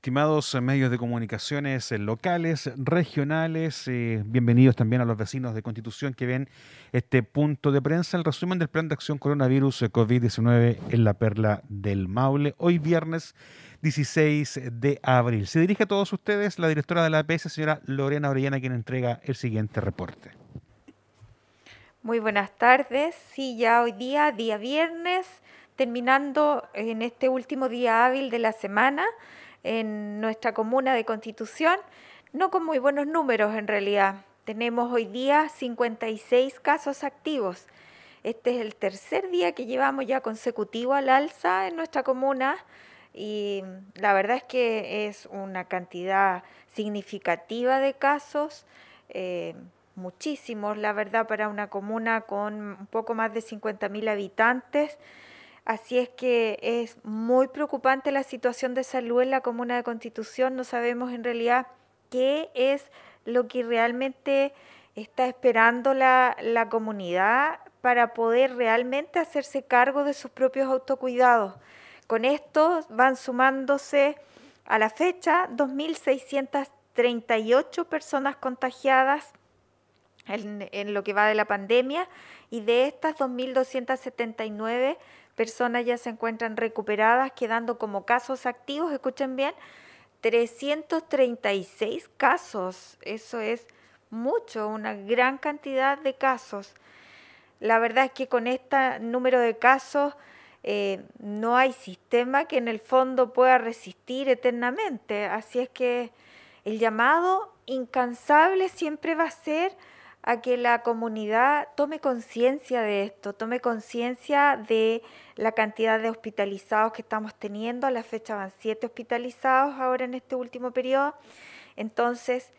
Estimados medios de comunicaciones locales, regionales, eh, bienvenidos también a los vecinos de Constitución que ven este punto de prensa, el resumen del plan de acción coronavirus COVID-19 en la perla del Maule, hoy viernes 16 de abril. Se dirige a todos ustedes la directora de la APS, señora Lorena Orellana, quien entrega el siguiente reporte. Muy buenas tardes. Sí, ya hoy día, día viernes, terminando en este último día hábil de la semana en nuestra comuna de Constitución, no con muy buenos números en realidad. Tenemos hoy día 56 casos activos. Este es el tercer día que llevamos ya consecutivo al alza en nuestra comuna y la verdad es que es una cantidad significativa de casos, eh, muchísimos, la verdad, para una comuna con un poco más de 50.000 habitantes. Así es que es muy preocupante la situación de salud en la comuna de Constitución. No sabemos en realidad qué es lo que realmente está esperando la, la comunidad para poder realmente hacerse cargo de sus propios autocuidados. Con esto van sumándose a la fecha 2.638 personas contagiadas en, lo que va de la pandemia y de estas 2.279 personas ya se encuentran recuperadas, quedando como casos activos, escuchen bien, 336 casos. Eso es mucho, una gran cantidad de casos. La verdad es que con este número de casos eh, no hay sistema que en el fondo pueda resistir eternamente. Así es que el llamado incansable siempre va a ser a que la comunidad tome conciencia de esto, tome conciencia de la cantidad de hospitalizados que estamos teniendo. A la fecha van siete hospitalizados ahora en este último periodo. Entonces,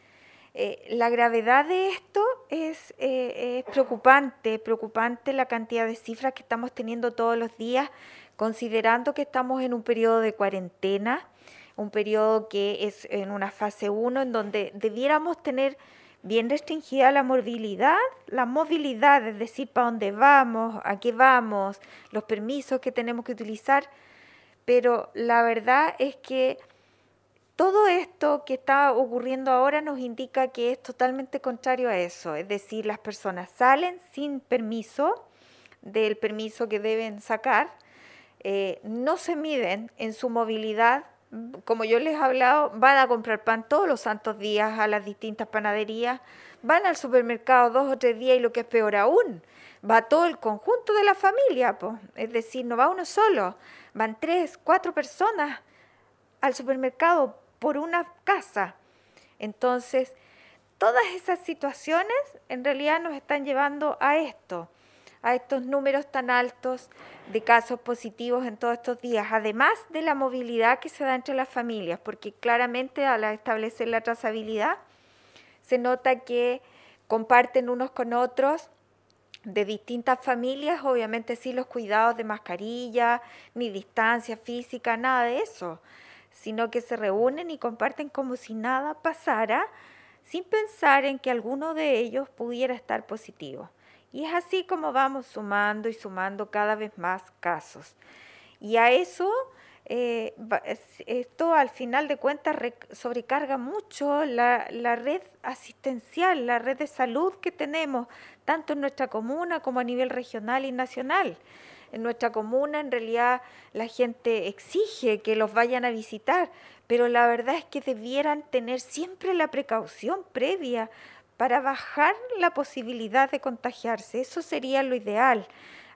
eh, la gravedad de esto es, eh, es preocupante, preocupante la cantidad de cifras que estamos teniendo todos los días, considerando que estamos en un periodo de cuarentena, un periodo que es en una fase 1 en donde debiéramos tener bien restringida la movilidad, la movilidad, es decir, para dónde vamos, a qué vamos, los permisos que tenemos que utilizar, pero la verdad es que todo esto que está ocurriendo ahora nos indica que es totalmente contrario a eso, es decir, las personas salen sin permiso del permiso que deben sacar, eh, no se miden en su movilidad como yo les he hablado, van a comprar pan todos los santos días a las distintas panaderías, van al supermercado dos o tres días y lo que es peor aún, va todo el conjunto de la familia, es decir, no va uno solo, van tres, cuatro personas al supermercado por una casa. Entonces, todas esas situaciones en realidad nos están llevando a esto a estos números tan altos de casos positivos en todos estos días, además de la movilidad que se da entre las familias, porque claramente al establecer la trazabilidad se nota que comparten unos con otros de distintas familias, obviamente sí los cuidados de mascarilla, ni distancia física, nada de eso, sino que se reúnen y comparten como si nada pasara, sin pensar en que alguno de ellos pudiera estar positivo. Y es así como vamos sumando y sumando cada vez más casos. Y a eso, eh, esto al final de cuentas sobrecarga mucho la, la, red asistencial, la red de salud que tenemos, tanto en nuestra comuna como a nivel regional y nacional. En nuestra comuna en realidad la gente exige que los vayan a visitar, pero la verdad es que debieran tener siempre la precaución previa para bajar la posibilidad de contagiarse. Eso sería lo ideal.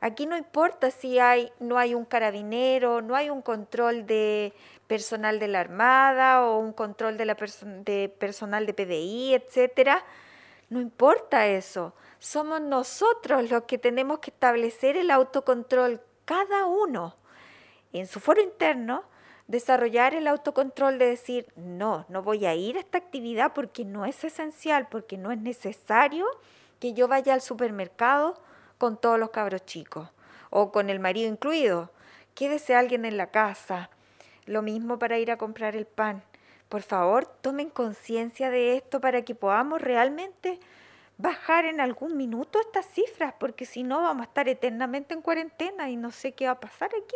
Aquí no importa si hay, no hay un carabinero, no hay un control de personal de la Armada o un control de, la de personal de PDI, etcétera. No importa eso. Somos nosotros los que tenemos que establecer el autocontrol, cada uno, en su foro interno, desarrollar el autocontrol de decir, no, no voy a ir a esta actividad porque no es esencial, porque no es necesario que yo vaya al supermercado con todos los cabros chicos o con el marido incluido. Quédese alguien en la casa. Lo mismo para ir a comprar el pan. Por favor, tomen conciencia de esto para que podamos realmente bajar en algún minuto estas cifras, porque si no vamos a estar eternamente en cuarentena y no sé qué va a pasar aquí.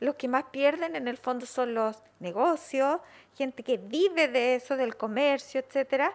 Los que más pierden en el fondo son los negocios, gente que vive de eso, del comercio, etcétera,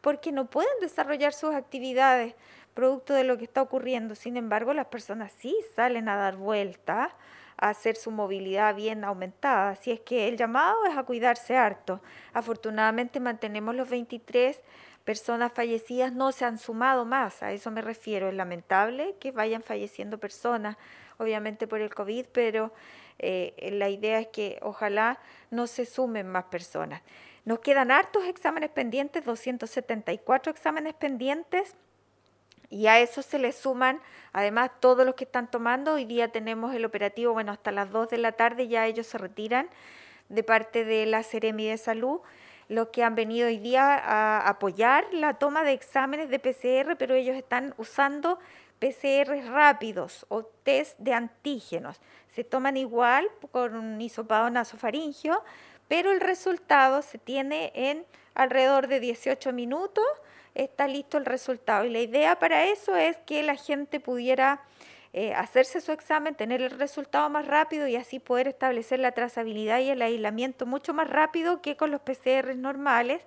porque no pueden desarrollar sus actividades producto de lo que está ocurriendo. Sin embargo, las personas sí salen a dar vueltas, a hacer su movilidad bien aumentada. Así es que el llamado es a cuidarse harto. Afortunadamente mantenemos los 23 personas fallecidas, no se han sumado más, a eso me refiero. Es lamentable que vayan falleciendo personas, obviamente por el COVID, pero eh, la idea es que ojalá no se sumen más personas. Nos quedan hartos exámenes pendientes, 274 exámenes pendientes. Y a eso se le suman además todos los que están tomando. Hoy día tenemos el operativo, bueno, hasta las 2 de la tarde ya ellos se retiran de parte de la Seremi de Salud, los que han venido hoy día a apoyar la toma de exámenes de PCR, pero ellos están usando PCR rápidos o test de antígenos. Se toman igual con un hisopado nasofaringio, pero el resultado se tiene en alrededor de 18 minutos, está listo el resultado. Y la idea para eso es que la gente pudiera eh, hacerse su examen, tener el resultado más rápido y así poder establecer la trazabilidad y el aislamiento mucho más rápido que con los PCR normales,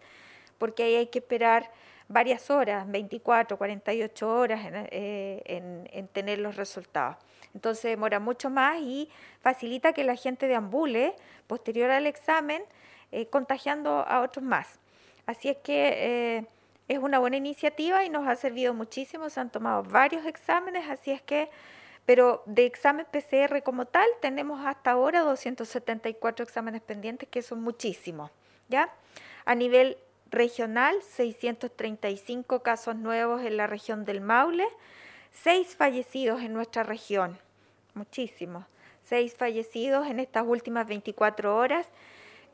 porque ahí hay que esperar varias horas, 24, 48 horas eh, en tener los resultados. Entonces demora mucho más y facilita que la gente deambule posterior al examen eh, contagiando a otros más. Así es que es una buena iniciativa y nos ha servido muchísimo. Se han tomado varios exámenes, así es que, pero de examen PCR como tal, tenemos hasta ahora 274 exámenes pendientes, que son muchísimos. ¿ya? A nivel regional, 635 casos nuevos en la región del Maule, 6 fallecidos en nuestra región muchísimos. Seis fallecidos en estas últimas 24 horas.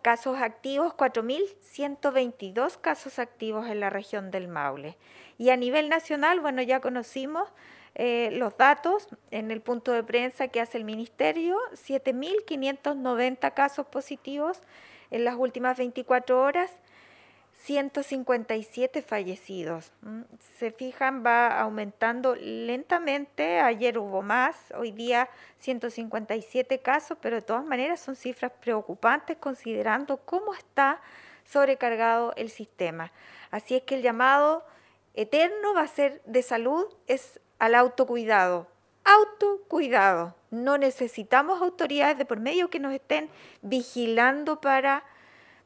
Casos activos, 4.122 casos activos en la región del Maule. Y a nivel nacional, bueno, ya conocimos eh, los datos en el punto de prensa que hace el Ministerio, 7.590 casos positivos en las últimas 24 horas 157 fallecidos. Se fijan, va aumentando lentamente. Ayer hubo más, hoy día 157 casos, pero de todas maneras son cifras preocupantes considerando cómo está sobrecargado el sistema. Así es que el llamado eterno va a ser de salud es al autocuidado. Autocuidado. No necesitamos autoridades de por medio que nos estén vigilando para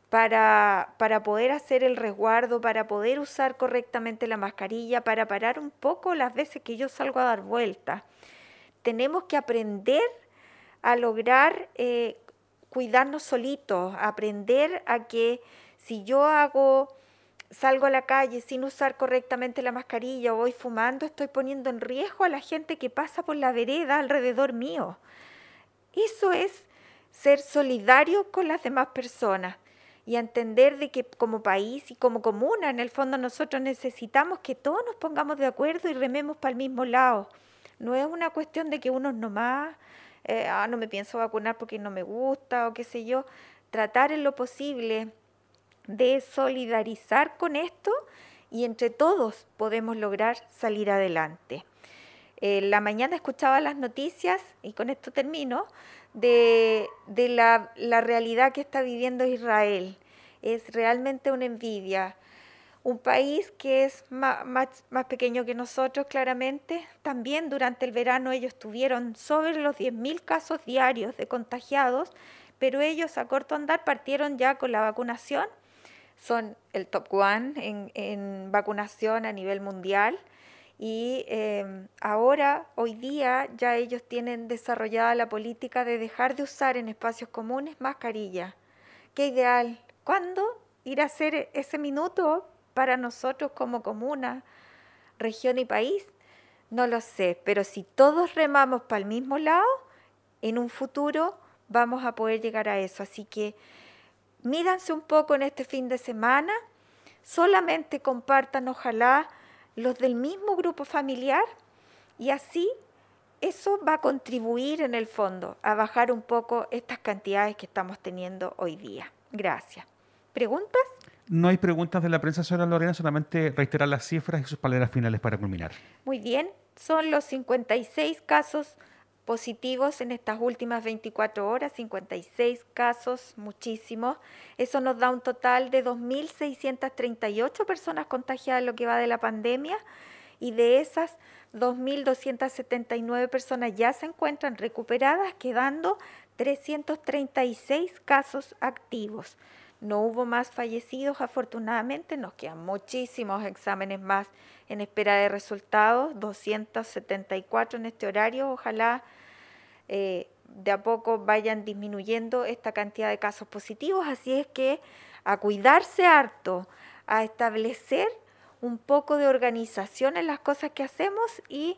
para, para poder hacer el resguardo, para poder usar correctamente la mascarilla, para parar un poco las veces que yo salgo a dar vueltas. Tenemos que aprender a lograr eh, cuidarnos solitos, aprender a que si yo hago, salgo a la calle sin usar correctamente la mascarilla o voy fumando, estoy poniendo en riesgo a la gente que pasa por la vereda alrededor mío. Eso es ser solidario con las demás personas y entender de que como país y como comuna, en el fondo nosotros necesitamos que todos nos pongamos de acuerdo y rememos para el mismo lado. No es una cuestión de que unos nomás, eh, ah, no me pienso vacunar porque no me gusta o qué sé yo. Tratar en lo posible de solidarizar con esto y entre todos podemos lograr salir adelante. la mañana escuchaba las noticias, y con esto termino, de, la, realidad que está viviendo Israel. Es realmente una envidia. Un país que es más, más, pequeño que nosotros, claramente. También durante el verano ellos tuvieron sobre los 10.000 casos diarios de contagiados, pero ellos a corto andar partieron ya con la vacunación. Son el top one en, en vacunación a nivel mundial y em, ahora, hoy día, ya ellos tienen desarrollada la política de dejar de usar en espacios comunes mascarilla. Qué ideal. ¿Cuándo ir a hacer ese minuto para nosotros como comuna, región y país? No lo sé, pero si todos remamos para el mismo lado, en un futuro vamos a poder llegar a eso. Así que mídanse un poco en este fin de semana, solamente compartan, ojalá, los del mismo grupo familiar y así eso va a contribuir en el fondo a bajar un poco estas cantidades que estamos teniendo hoy día. Gracias. ¿Preguntas? No hay preguntas de la prensa, señora Lorena, solamente reiterar las cifras y sus palabras finales para culminar. Muy bien, son los 56 casos positivos en estas últimas 24 horas, 56 casos, muchísimos. Eso nos da un total de 2.638 personas contagiadas en lo que va de la pandemia y de esas 2.279 personas ya se encuentran recuperadas, quedando 336 casos activos. No hubo más fallecidos, afortunadamente, nos quedan muchísimos exámenes más en espera de resultados, 274 en este horario, ojalá eh, de a poco vayan disminuyendo esta cantidad de casos positivos, así es que a cuidarse harto, a establecer un poco de organización en las cosas que hacemos y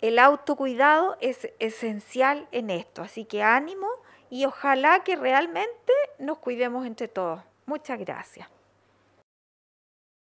el autocuidado es esencial en esto. Así que ánimo y ojalá que realmente nos cuidemos entre todos. Muchas gracias.